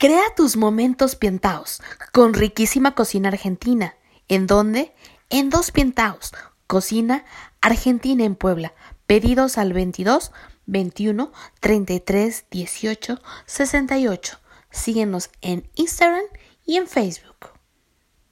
Crea tus momentos pientaos con riquísima cocina argentina. ¿En dónde? En Dos Pientaos, cocina argentina en Puebla. Pedidos al 22 21 33 18 68. Síguenos en Instagram y en Facebook.